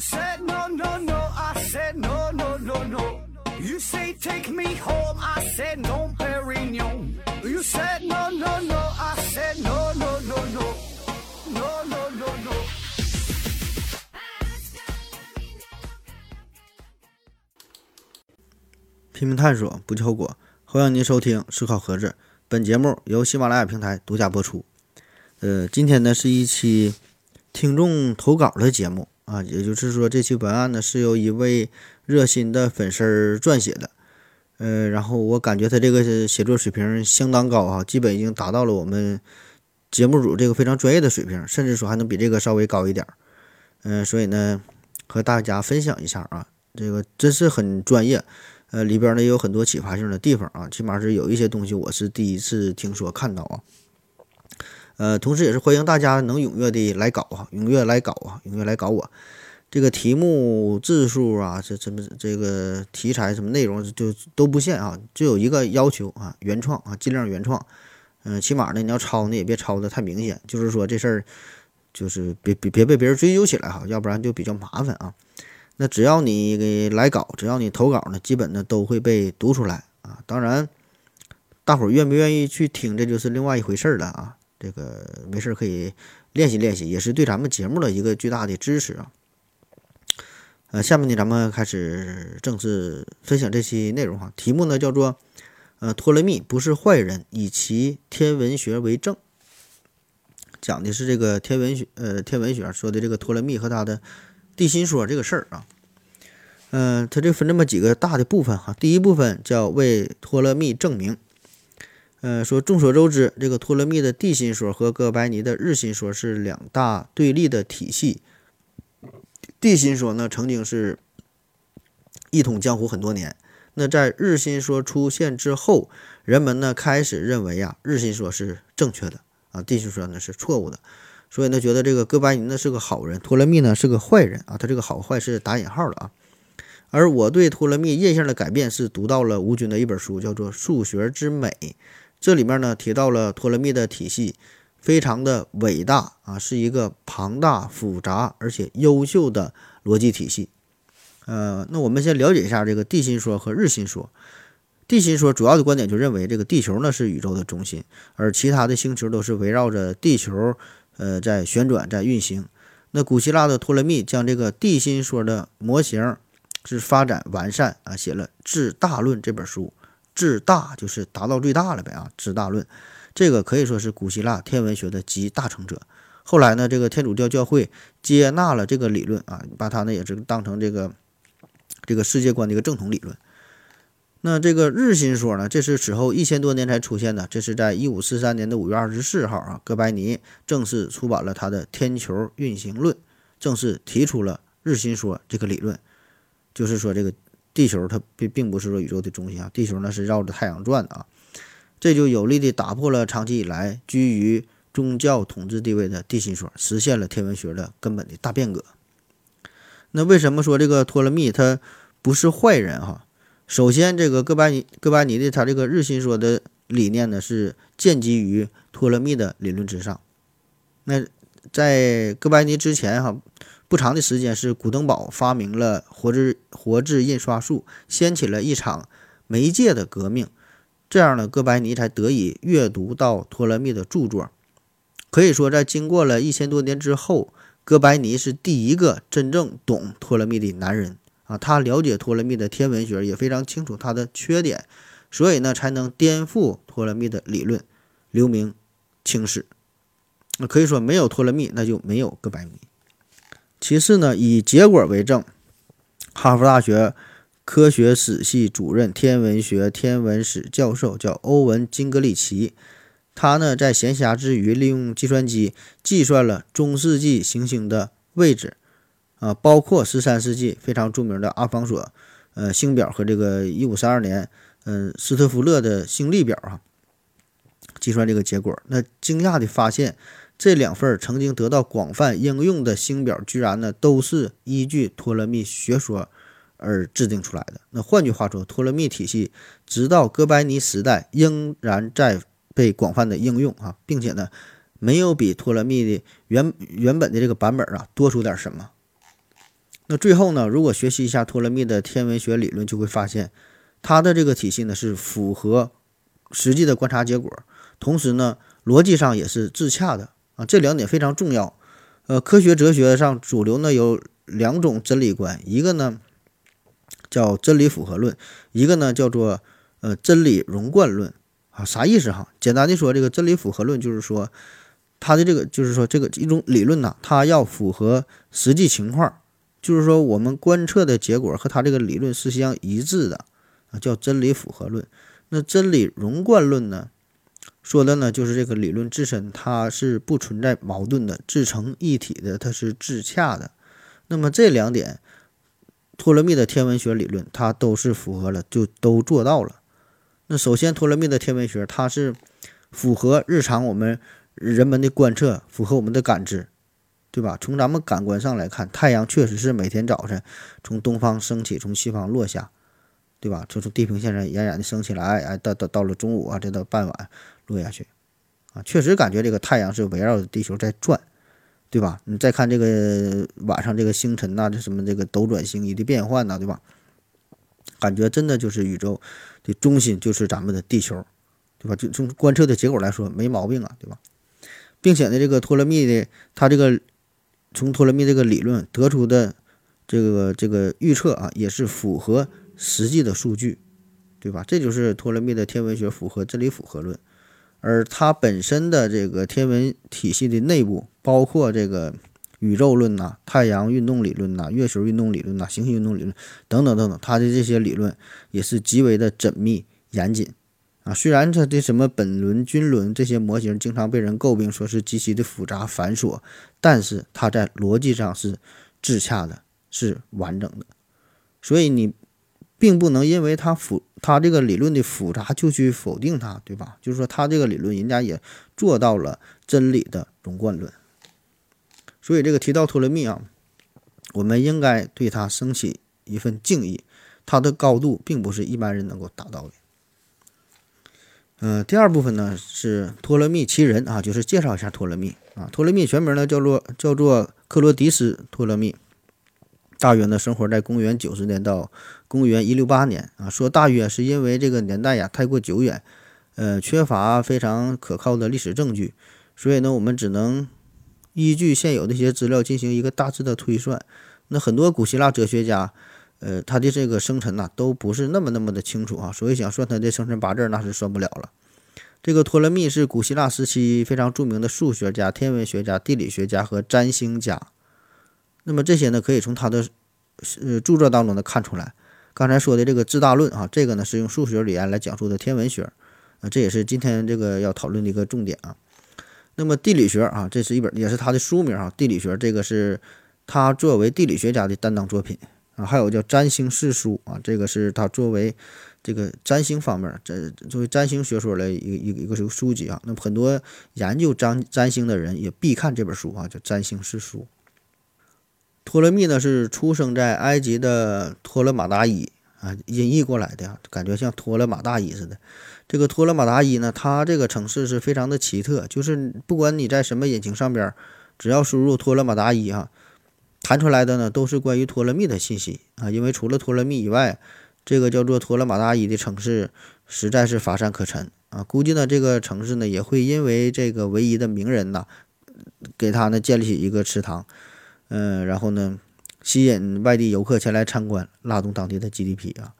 said no no no, I said no no no no. You say take me home, I said no, Perignon. You said no no no, I said no no no no, no no no no. 拼命探索，不计后果。欢迎您收听《思考盒子》，本节目由喜马拉雅平台独家播出。呃，今天呢是一期听众投稿的节目啊，也就是说，这期文案呢是由一位热心的粉丝撰写的。呃，然后我感觉他这个写作水平相当高啊，基本已经达到了我们节目组这个非常专业的水平，甚至说还能比这个稍微高一点儿。嗯，所以呢，和大家分享一下啊，这个真是很专业。呃，里边呢也有很多启发性的地方啊，起码是有一些东西我是第一次听说看到啊。呃，同时也是欢迎大家能踊跃的来搞啊，踊跃来搞啊，踊跃来搞我。这个题目字数啊，这什么这个题材什么内容就都不限啊，就有一个要求啊，原创啊，尽量原创。嗯，起码呢你要抄呢也别抄的太明显，就是说这事儿就是别别别被别人追究起来哈，要不然就比较麻烦啊。那只要你给来稿，只要你投稿呢，基本呢都会被读出来啊。当然，大伙儿愿不愿意去听，这就是另外一回事了啊。这个没事可以练习练习，也是对咱们节目的一个巨大的支持啊。呃，下面呢咱们开始正式分享这期内容哈。题目呢叫做“呃，托勒密不是坏人，以其天文学为证”，讲的是这个天文学呃天文学说的这个托勒密和他的。地心说这个事儿啊，嗯，它这分这么几个大的部分哈。第一部分叫为托勒密证明，呃，说众所周知，这个托勒密的地心说和哥白尼的日心说是两大对立的体系。地心说呢，曾经是一统江湖很多年。那在日心说出现之后，人们呢开始认为呀，日心说是正确的啊，地心说呢是错误的。所以呢，觉得这个哥白尼呢是个好人，托勒密呢是个坏人啊。他这个好坏是打引号的啊。而我对托勒密印象的改变是读到了吴军的一本书，叫做《数学之美》。这里面呢提到了托勒密的体系非常的伟大啊，是一个庞大、复杂而且优秀的逻辑体系。呃，那我们先了解一下这个地心说和日心说。地心说主要的观点就认为这个地球呢是宇宙的中心，而其他的星球都是围绕着地球。呃，在旋转，在运行。那古希腊的托勒密将这个地心说的模型是发展完善啊，写了《至大论》这本书。至大就是达到最大了呗啊，《至大论》这个可以说是古希腊天文学的集大成者。后来呢，这个天主教教会接纳了这个理论啊，把它呢也是当成这个这个世界观的一个正统理论。那这个日心说呢？这是此后一千多年才出现的。这是在一五四三年的五月二十四号啊，哥白尼正式出版了他的《天球运行论》，正式提出了日心说这个理论，就是说这个地球它并并不是说宇宙的中心啊，地球呢是绕着太阳转的啊。这就有力的打破了长期以来居于宗教统治地位的地心说，实现了天文学的根本的大变革。那为什么说这个托勒密他不是坏人哈？首先，这个哥白尼哥白尼的他这个日心说的理念呢，是建基于托勒密的理论之上。那在哥白尼之前，哈不长的时间是古登堡发明了活字活字印刷术，掀起了一场媒介的革命。这样呢，哥白尼才得以阅读到托勒密的著作。可以说，在经过了一千多年之后，哥白尼是第一个真正懂托勒密的男人。啊，他了解托勒密的天文学，也非常清楚他的缺点，所以呢，才能颠覆托勒密的理论，留名青史。那可以说，没有托勒密，那就没有哥白尼。其次呢，以结果为证，哈佛大学科学史系主任、天文学天文史教授叫欧文金格里奇，他呢在闲暇之余，利用计算机计算了中世纪行星的位置。啊，包括十三世纪非常著名的阿方索，呃，星表和这个一五三二年，嗯，斯特夫勒的星历表啊，计算这个结果，那惊讶的发现，这两份曾经得到广泛应用的星表，居然呢都是依据托勒密学说而制定出来的。那换句话说，托勒密体系直到哥白尼时代仍然在被广泛的应用啊，并且呢，没有比托勒密的原原本的这个版本啊多出点什么。那最后呢，如果学习一下托勒密的天文学理论，就会发现他的这个体系呢是符合实际的观察结果，同时呢逻辑上也是自洽的啊，这两点非常重要。呃，科学哲学上主流呢有两种真理观，一个呢叫真理符合论，一个呢叫做呃真理融贯论啊，啥意思哈？简单的说，这个真理符合论就是说，它的这个就是说这个一种理论呐，它要符合实际情况，就是说我们观测的结果和它这个理论是相一致的啊，叫真理符合论。那真理融贯论呢？说的呢，就是这个理论自身它是不存在矛盾的，自成一体的，它是自洽的。那么这两点，托勒密的天文学理论它都是符合了，就都做到了。那首先，托勒密的天文学它是符合日常我们人们的观测，符合我们的感知，对吧？从咱们感官上来看，太阳确实是每天早晨从东方升起，从西方落下，对吧？就从地平线上冉冉的升起来，哎，到到到了中午啊，再到傍晚。落下去，啊，确实感觉这个太阳是围绕着地球在转，对吧？你再看这个晚上这个星辰呐，这什么这个斗转星移的变换呐，对吧？感觉真的就是宇宙的中心就是咱们的地球，对吧？就从观测的结果来说没毛病啊，对吧？并且呢，这个托勒密的他这个从托勒密这个理论得出的这个这个预测啊，也是符合实际的数据，对吧？这就是托勒密的天文学符合真理符合论。而它本身的这个天文体系的内部，包括这个宇宙论呐、太阳运动理论呐、月球运动理论呐、行星运动理论等等等等，它的这些理论也是极为的缜密严谨啊。虽然它的什么本轮、均轮这些模型经常被人诟病说是极其的复杂繁琐，但是它在逻辑上是自洽的，是完整的。所以你并不能因为它复。他这个理论的复杂就去否定他，对吧？就是说他这个理论，人家也做到了真理的融贯论。所以这个提到托勒密啊，我们应该对他升起一份敬意。他的高度并不是一般人能够达到的。嗯，第二部分呢是托勒密其人啊，就是介绍一下托勒密啊。托勒密全名呢叫做叫做克罗迪斯托勒密。大约呢，生活在公元九十年到公元一六八年啊。说大约是因为这个年代呀太过久远，呃，缺乏非常可靠的历史证据，所以呢，我们只能依据现有的一些资料进行一个大致的推算。那很多古希腊哲学家，呃，他的这个生辰呐都不是那么那么的清楚啊，所以想算他的生辰八字那是算不了了。这个托勒密是古希腊时期非常著名的数学家、天文学家、地理学家和占星家。那么这些呢，可以从他的呃著作当中呢看出来。刚才说的这个自大论啊，这个呢是用数学语言来讲述的天文学，啊，这也是今天这个要讨论的一个重点啊。那么地理学啊，这是一本也是他的书名啊，地理学这个是他作为地理学家的担当作品啊。还有叫占星世书啊，这个是他作为这个占星方面，这作为占星学说的一一个一个书籍啊。那么很多研究占占星的人也必看这本书啊，叫占星世书。托勒密呢是出生在埃及的托勒马达伊啊，音译过来的，感觉像托勒马大伊似的。这个托勒马达伊呢，它这个城市是非常的奇特，就是不管你在什么引擎上边，只要输入托勒马达伊哈，弹出来的呢都是关于托勒密的信息啊。因为除了托勒密以外，这个叫做托勒马达伊的城市实在是乏善可陈啊。估计呢这个城市呢也会因为这个唯一的名人呐，给他呢建立起一个池塘。嗯，然后呢，吸引外地游客前来参观，拉动当地的 GDP 啊。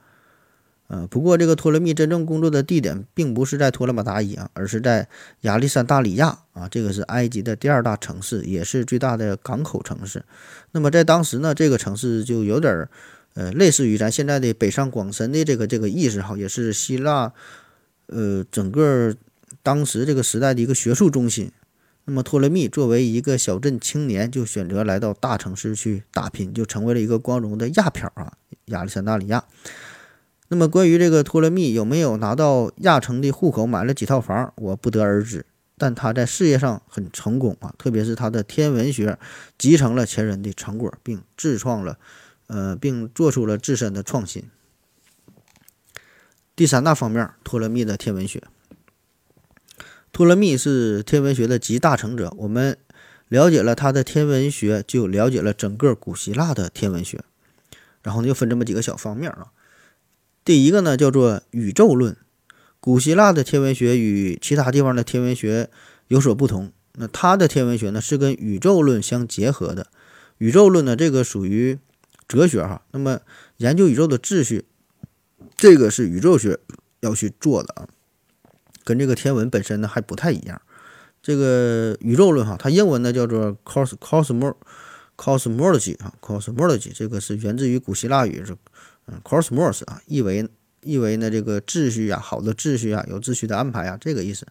呃，不过这个托勒密真正工作的地点并不是在托勒马达伊啊，而是在亚历山大里亚啊，这个是埃及的第二大城市，也是最大的港口城市。那么在当时呢，这个城市就有点儿呃，类似于咱现在的北上广深的这个这个意思哈，也是希腊呃整个当时这个时代的一个学术中心。那么托勒密作为一个小镇青年，就选择来到大城市去打拼，就成为了一个光荣的亚漂啊，亚历山大里亚。那么关于这个托勒密有没有拿到亚城的户口，买了几套房，我不得而知。但他在事业上很成功啊，特别是他的天文学集成了前人的成果，并自创了，呃，并做出了自身的创新。第三大方面，托勒密的天文学。托勒密是天文学的集大成者。我们了解了他的天文学，就了解了整个古希腊的天文学。然后呢，又分这么几个小方面啊。第一个呢，叫做宇宙论。古希腊的天文学与其他地方的天文学有所不同。那他的天文学呢，是跟宇宙论相结合的。宇宙论呢，这个属于哲学哈。那么研究宇宙的秩序，这个是宇宙学要去做的啊，跟这个天文本身呢还不太一样。这个宇宙论哈，它英文呢叫做 cos cosmos cosmology 啊 cosmology，这个是源自于古希腊语是嗯 cosmos 啊，意为意为呢这个秩序啊，好的秩序啊，有秩序的安排啊，这个意思。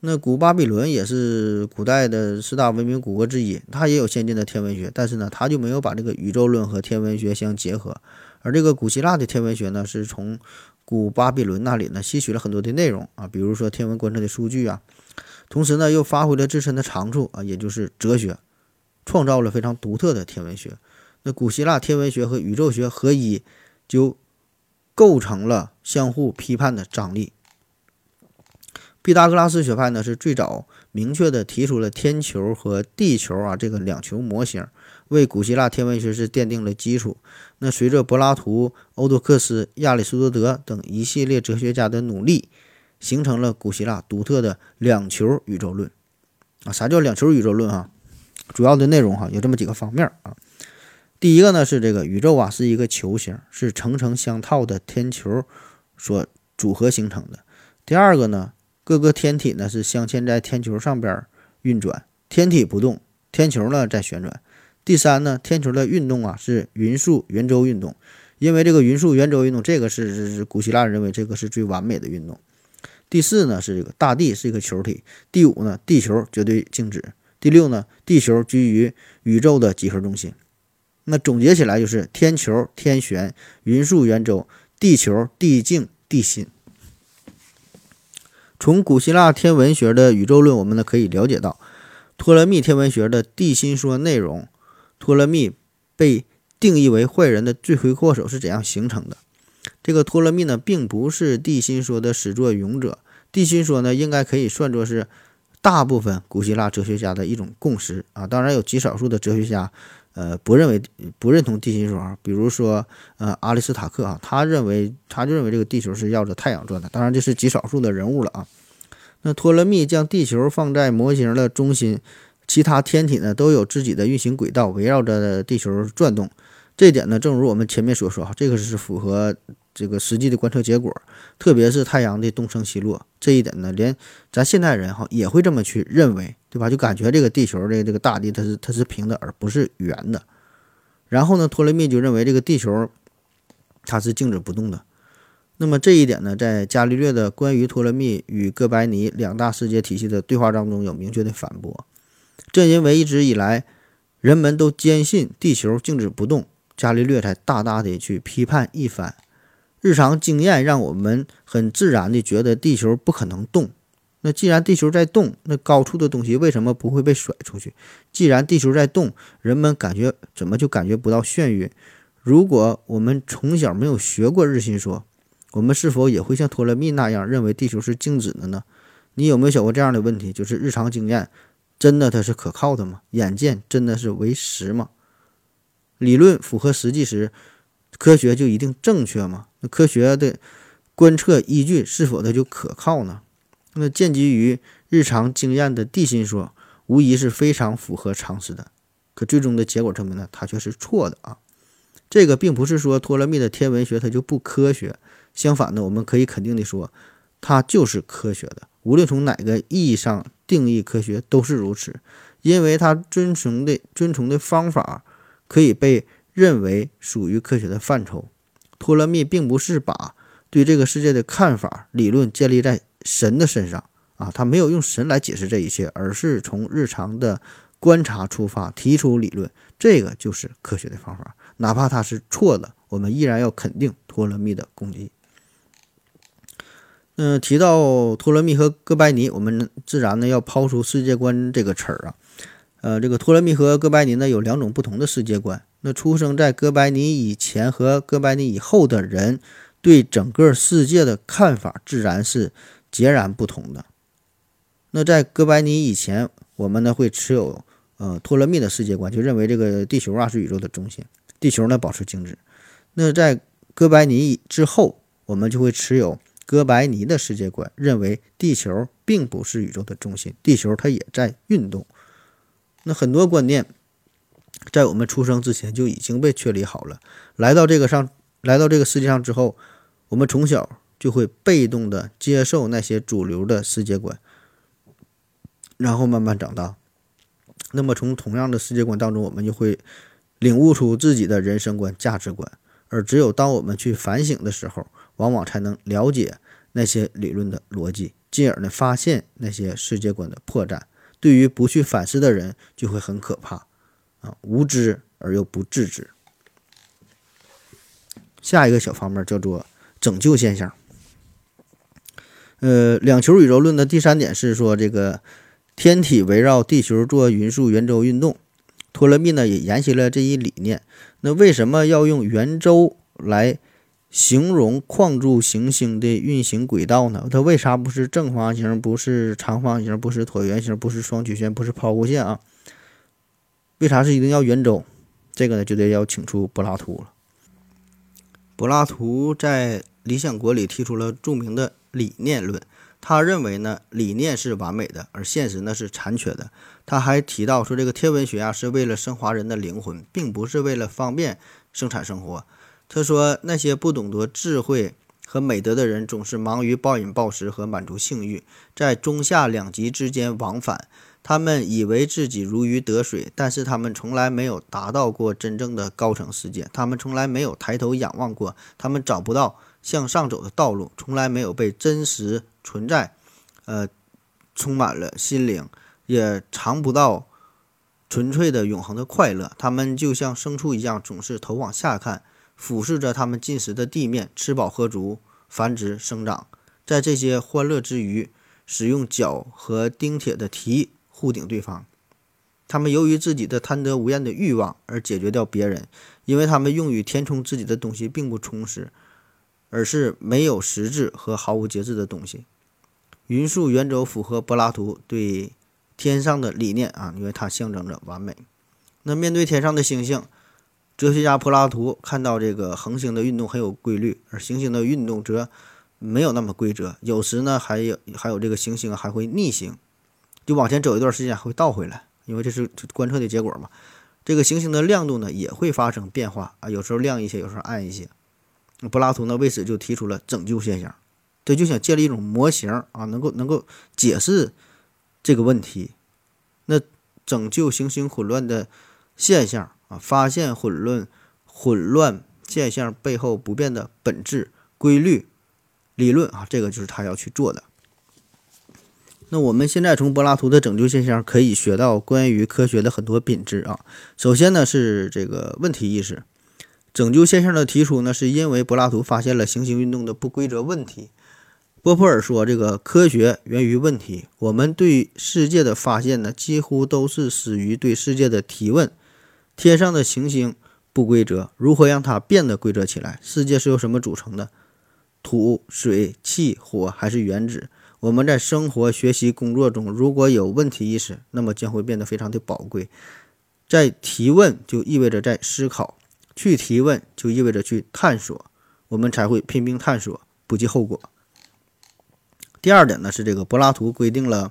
那古巴比伦也是古代的四大文明古国之一，它也有先进的天文学，但是呢，它就没有把这个宇宙论和天文学相结合。而这个古希腊的天文学呢，是从古巴比伦那里呢吸取了很多的内容啊，比如说天文观测的数据啊。同时呢，又发挥了自身的长处啊，也就是哲学，创造了非常独特的天文学。那古希腊天文学和宇宙学合一，就构成了相互批判的张力。毕达哥拉斯学派呢，是最早明确的提出了天球和地球啊这个两球模型，为古希腊天文学是奠定了基础。那随着柏拉图、欧多克斯、亚里士多德等一系列哲学家的努力。形成了古希腊独特的两球宇宙论啊！啥叫两球宇宙论啊？主要的内容哈有这么几个方面啊。第一个呢是这个宇宙啊是一个球形，是层层相套的天球所组合形成的。第二个呢，各个天体呢是镶嵌在天球上边运转，天体不动，天球呢在旋转。第三呢，天球的运动啊是匀速圆周运动，因为这个匀速圆周运动，这个是是古希腊认为这个是最完美的运动。第四呢是这个大地是一个球体，第五呢地球绝对静止，第六呢地球居于宇宙的几何中心。那总结起来就是天球天旋，匀速圆周，地球地静地心。从古希腊天文学的宇宙论，我们呢可以了解到托勒密天文学的地心说内容。托勒密被定义为坏人的罪魁祸首是怎样形成的？这个托勒密呢，并不是地心说的始作俑者。地心说呢，应该可以算作是大部分古希腊哲学家的一种共识啊。当然，有极少数的哲学家，呃，不认为、不认同地心说啊。比如说，呃，阿里斯塔克啊，他认为，他就认为这个地球是绕着太阳转的。当然，这是极少数的人物了啊。那托勒密将地球放在模型的中心，其他天体呢都有自己的运行轨道，围绕着地球转动。这一点呢，正如我们前面所说，这个是符合。这个实际的观测结果，特别是太阳的东升西落这一点呢，连咱现代人哈也会这么去认为，对吧？就感觉这个地球的这个大地它是它是平的，而不是圆的。然后呢，托勒密就认为这个地球它是静止不动的。那么这一点呢，在伽利略的关于托勒密与哥白尼两大世界体系的对话当中有明确的反驳。正因为一直以来人们都坚信地球静止不动，伽利略才大大的去批判一番。日常经验让我们很自然地觉得地球不可能动。那既然地球在动，那高处的东西为什么不会被甩出去？既然地球在动，人们感觉怎么就感觉不到眩晕？如果我们从小没有学过日心说，我们是否也会像托勒密那样认为地球是静止的呢？你有没有想过这样的问题？就是日常经验真的它是可靠的吗？眼见真的是为实吗？理论符合实际时，科学就一定正确吗？那科学的观测依据是否它就可靠呢？那建基于日常经验的地心说，无疑是非常符合常识的。可最终的结果证明呢，它却是错的啊！这个并不是说托勒密的天文学它就不科学，相反呢，我们可以肯定的说，它就是科学的。无论从哪个意义上定义科学都是如此，因为它遵从的遵从的方法可以被认为属于科学的范畴。托勒密并不是把对这个世界的看法理论建立在神的身上啊，他没有用神来解释这一切，而是从日常的观察出发提出理论，这个就是科学的方法。哪怕他是错的，我们依然要肯定托勒密的功绩。嗯，提到托勒密和哥白尼，我们自然呢要抛出世界观这个词儿啊。呃，这个托勒密和哥白尼呢有两种不同的世界观。那出生在哥白尼以前和哥白尼以后的人，对整个世界的看法自然是截然不同的。那在哥白尼以前，我们呢会持有呃托勒密的世界观，就认为这个地球啊是宇宙的中心，地球呢保持静止。那在哥白尼之后，我们就会持有哥白尼的世界观，认为地球并不是宇宙的中心，地球它也在运动。那很多观念在我们出生之前就已经被确立好了，来到这个上，来到这个世界上之后，我们从小就会被动的接受那些主流的世界观，然后慢慢长大。那么从同样的世界观当中，我们就会领悟出自己的人生观、价值观。而只有当我们去反省的时候，往往才能了解那些理论的逻辑，进而呢发现那些世界观的破绽。对于不去反思的人，就会很可怕啊，无知而又不自知。下一个小方面叫做拯救现象。呃，两球宇宙论的第三点是说，这个天体围绕地球做匀速圆周运动。托勒密呢也沿袭了这一理念。那为什么要用圆周来形容框柱行星的运行轨道呢？它为啥不是正方形，不是长方形，不是椭圆形，不是双曲线，不是抛物线啊？为啥是一定要圆周？这个呢就得要请出柏拉图了。柏拉图在《理想国》里提出了著名的理念论。他认为呢，理念是完美的，而现实呢是残缺的。他还提到说，这个天文学啊是为了升华人的灵魂，并不是为了方便生产生活。他说，那些不懂得智慧和美德的人，总是忙于暴饮暴食和满足性欲，在中下两极之间往返。他们以为自己如鱼得水，但是他们从来没有达到过真正的高层世界。他们从来没有抬头仰望过，他们找不到向上走的道路，从来没有被真实。存在，呃，充满了心灵，也尝不到纯粹的永恒的快乐。他们就像牲畜一样，总是头往下看，俯视着他们进食的地面，吃饱喝足，繁殖生长。在这些欢乐之余，使用脚和钉铁的蹄互顶对方。他们由于自己的贪得无厌的欲望而解决掉别人，因为他们用于填充自己的东西并不充实，而是没有实质和毫无节制的东西。匀速圆周符合柏拉图对天上的理念啊，因为它象征着完美。那面对天上的星星，哲学家柏拉图看到这个恒星的运动很有规律，而行星的运动则没有那么规则。有时呢，还有还有这个行星还会逆行，就往前走一段时间还会倒回来，因为这是观测的结果嘛。这个行星的亮度呢也会发生变化啊，有时候亮一些，有时候暗一些。柏拉图呢为此就提出了拯救现象。这就想建立一种模型啊，能够能够解释这个问题，那拯救行星混乱的现象啊，发现混乱混乱现象背后不变的本质规律理论啊，这个就是他要去做的。那我们现在从柏拉图的拯救现象可以学到关于科学的很多品质啊。首先呢是这个问题意识，拯救现象的提出呢，是因为柏拉图发现了行星运动的不规则问题。波普尔说：“这个科学源于问题。我们对世界的发现呢，几乎都是始于对世界的提问。天上的行星不规则，如何让它变得规则起来？世界是由什么组成的？土、水、气、火还是原子？我们在生活、学习、工作中，如果有问题意识，那么将会变得非常的宝贵。在提问就意味着在思考，去提问就意味着去探索，我们才会拼命探索，不计后果。”第二点呢是这个柏拉图规定了，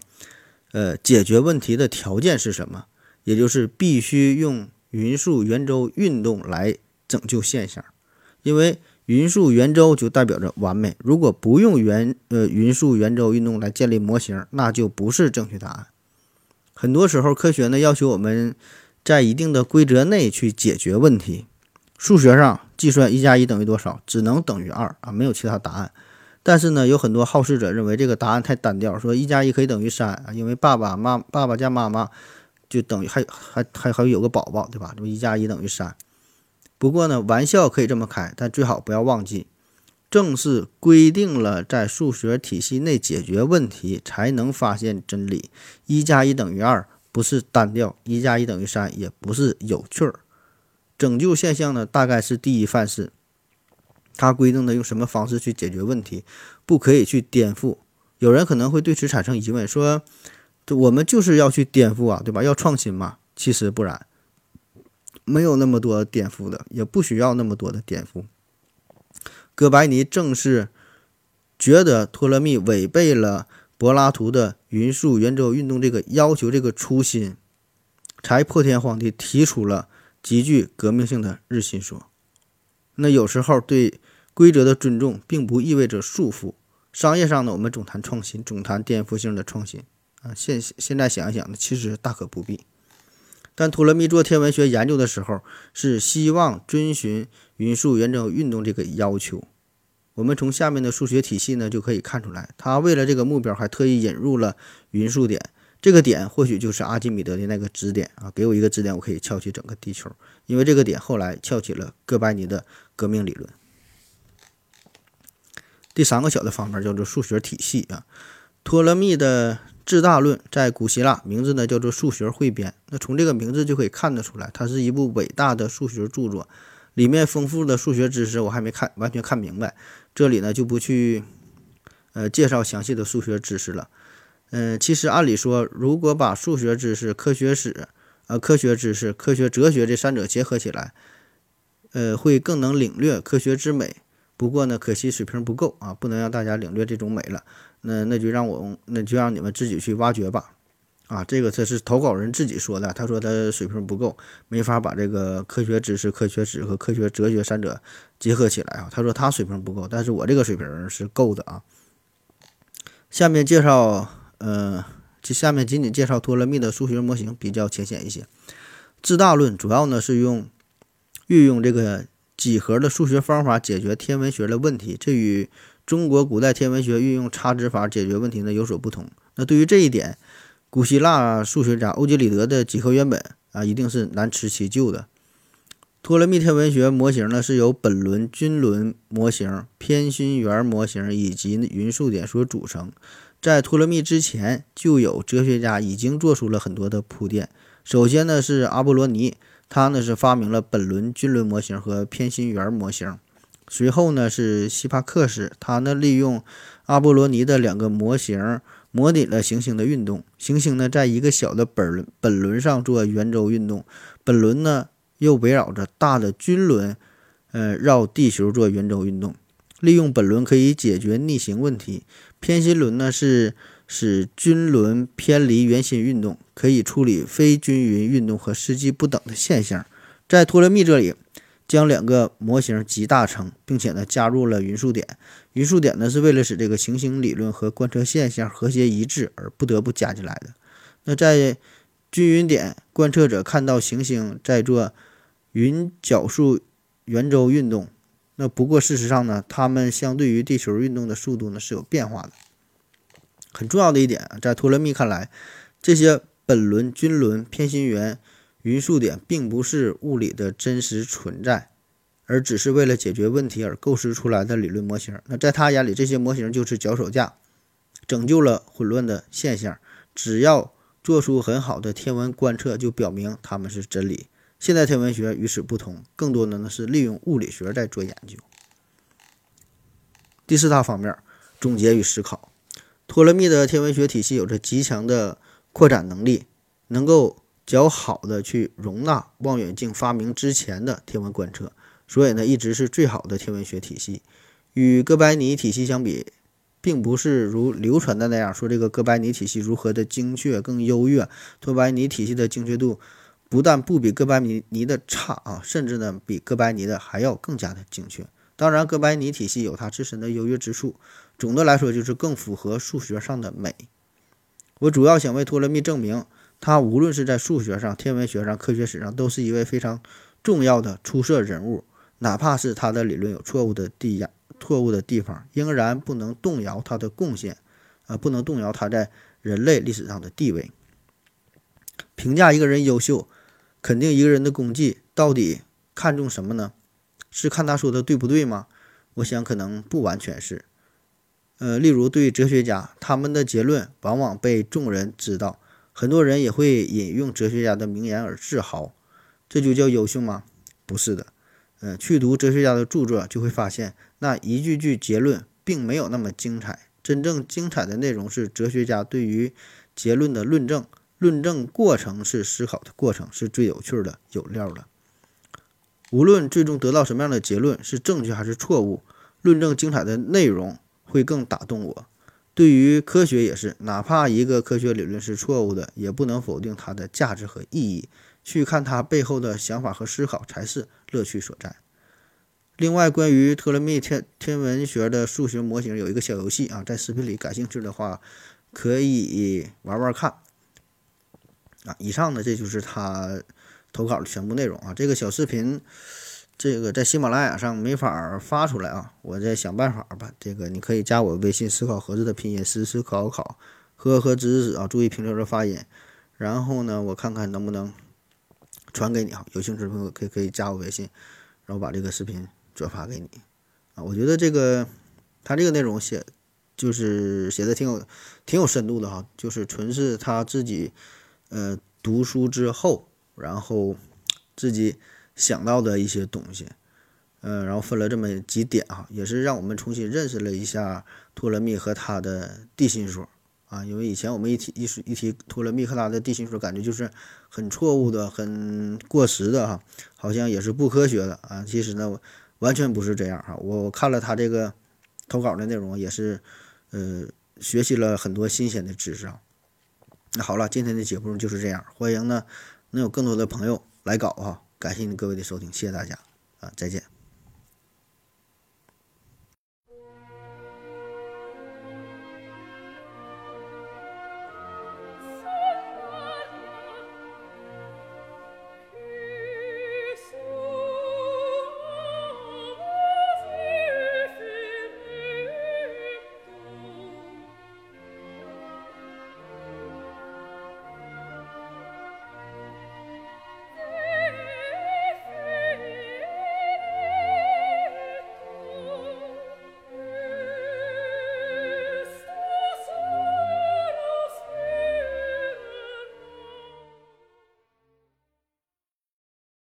呃，解决问题的条件是什么？也就是必须用匀速圆周运动来拯救现象，因为匀速圆周就代表着完美。如果不用圆呃匀速圆周运动来建立模型，那就不是正确答案。很多时候，科学呢要求我们在一定的规则内去解决问题。数学上计算一加一等于多少，只能等于二啊，没有其他答案。但是呢，有很多好事者认为这个答案太单调，说一加一可以等于三啊，因为爸爸妈爸爸加妈妈就等于还还还还有个宝宝，对吧？就一加一等于三。不过呢，玩笑可以这么开，但最好不要忘记，正是规定了在数学体系内解决问题，才能发现真理。一加一等于二不是单调，一加一等于三也不是有趣儿。拯救现象呢，大概是第一范式。它规定的用什么方式去解决问题，不可以去颠覆。有人可能会对此产生疑问，说：“我们就是要去颠覆啊，对吧？要创新嘛。其实不然，没有那么多颠覆的，也不需要那么多的颠覆。哥白尼正是觉得托勒密违背了柏拉图的匀速圆周运动这个要求，这个初心，才破天荒地提出了极具革命性的日心说。那有时候对规则的尊重，并不意味着束缚。商业上呢，我们总谈创新，总谈颠覆性的创新啊。现现在想一想呢，其实大可不必。但托勒密做天文学研究的时候，是希望遵循匀速圆周运动这个要求。我们从下面的数学体系呢，就可以看出来，他为了这个目标，还特意引入了匀速点。这个点或许就是阿基米德的那个支点啊。给我一个支点，我可以撬起整个地球。因为这个点后来撬起了哥白尼的革命理论。第三个小的方面叫做数学体系啊，托勒密的。《智大论》在古希腊名字呢叫做《数学汇编》，那从这个名字就可以看得出来，它是一部伟大的数学著作，里面丰富的数学知识我还没看完全看明白，这里呢就不去呃介绍详细的数学知识了。嗯，其实按理说，如果把数学知识、科学史、呃科学知识、科学哲学这三者结合起来，呃会更能领略科学之美。不过呢，可惜水平不够啊，不能让大家领略这种美了。那那就让我，那就让你们自己去挖掘吧。啊，这个这是投稿人自己说的，他说他水平不够，没法把这个科学知识、科学史和科学哲学三者结合起来啊。他说他水平不够，但是我这个水平是够的啊。下面介绍，呃，这下面仅仅介绍托勒密的数学模型比较浅显一些。自大论主要呢是用运用这个几何的数学方法解决天文学的问题，这与中国古代天文学运用差值法解决问题呢有所不同。那对于这一点，古希腊数学家欧几里得的几何原本啊一定是难辞其咎的。托勒密天文学模型呢是由本轮均轮模型、偏心圆模型以及匀速点所组成。在托勒密之前，就有哲学家已经做出了很多的铺垫。首先呢是阿波罗尼，他呢是发明了本轮均轮模型和偏心圆模型。随后呢是希帕克斯，他呢利用阿波罗尼的两个模型模拟了行星的运动。行星呢在一个小的本轮本轮上做圆周运动，本轮呢又围绕着大的均轮，呃绕地球做圆周运动。利用本轮可以解决逆行问题，偏心轮呢是使均轮偏离圆心运动，可以处理非均匀运动和时机不等的现象。在托勒密这里。将两个模型集大成，并且呢加入了匀速点。匀速点呢是为了使这个行星理论和观测现象和谐一致而不得不加进来的。那在均匀点，观测者看到行星在做匀角数圆周运动。那不过事实上呢，它们相对于地球运动的速度呢是有变化的。很重要的一点，在托勒密看来，这些本轮、均轮、偏心圆。匀速点并不是物理的真实存在，而只是为了解决问题而构思出来的理论模型。那在他眼里，这些模型就是脚手架，拯救了混乱的现象。只要做出很好的天文观测，就表明它们是真理。现代天文学与此不同，更多的呢是利用物理学在做研究。第四大方面，总结与思考。托勒密的天文学体系有着极强的扩展能力，能够。较好的去容纳望远镜发明之前的天文观测，所以呢，一直是最好的天文学体系。与哥白尼体系相比，并不是如流传的那样说这个哥白尼体系如何的精确更优越。托白尼体系的精确度不但不比哥白尼的差啊，甚至呢比哥白尼的还要更加的精确。当然，哥白尼体系有它自身的优越之处。总的来说，就是更符合数学上的美。我主要想为托勒密证明。他无论是在数学上、天文学上、科学史上，都是一位非常重要的出色人物。哪怕是他的理论有错误的地呀、错误的地方，仍然不能动摇他的贡献，啊，不能动摇他在人类历史上的地位。评价一个人优秀，肯定一个人的功绩，到底看重什么呢？是看他说的对不对吗？我想可能不完全是。呃，例如对哲学家，他们的结论往往被众人知道。很多人也会引用哲学家的名言而自豪，这就叫优秀吗？不是的，呃，去读哲学家的著作就会发现，那一句句结论并没有那么精彩。真正精彩的内容是哲学家对于结论的论证，论证过程是思考的过程，是最有趣的、有料的。无论最终得到什么样的结论，是正确还是错误，论证精彩的内容会更打动我。对于科学也是，哪怕一个科学理论是错误的，也不能否定它的价值和意义。去看它背后的想法和思考，才是乐趣所在。另外，关于托勒密天天文学的数学模型有一个小游戏啊，在视频里感兴趣的话可以玩玩看。啊，以上呢这就是他投稿的全部内容啊。这个小视频，这个在喜马拉雅上没法发出来啊，我再想办法吧。这个你可以加我微信“思考盒子”的拼音“思思考考”，呵呵指指啊，注意平时的发音。然后呢，我看看能不能。传给你啊，有兴趣的朋友可以可以加我微信，然后把这个视频转发给你啊。我觉得这个他这个内容写就是写的挺有挺有深度的哈，就是纯是他自己呃读书之后，然后自己想到的一些东西，嗯，然后分了这么几点啊，也是让我们重新认识了一下托勒密和他的地心说。啊，因为以前我们一提一说一提托勒密和他的地心说，感觉就是很错误的、很过时的哈，好像也是不科学的啊。其实呢，完全不是这样哈。我看了他这个投稿的内容，也是呃学习了很多新鲜的知识啊。那好了，今天的节目就是这样，欢迎呢能有更多的朋友来搞哈。感谢各位的收听，谢谢大家啊，再见。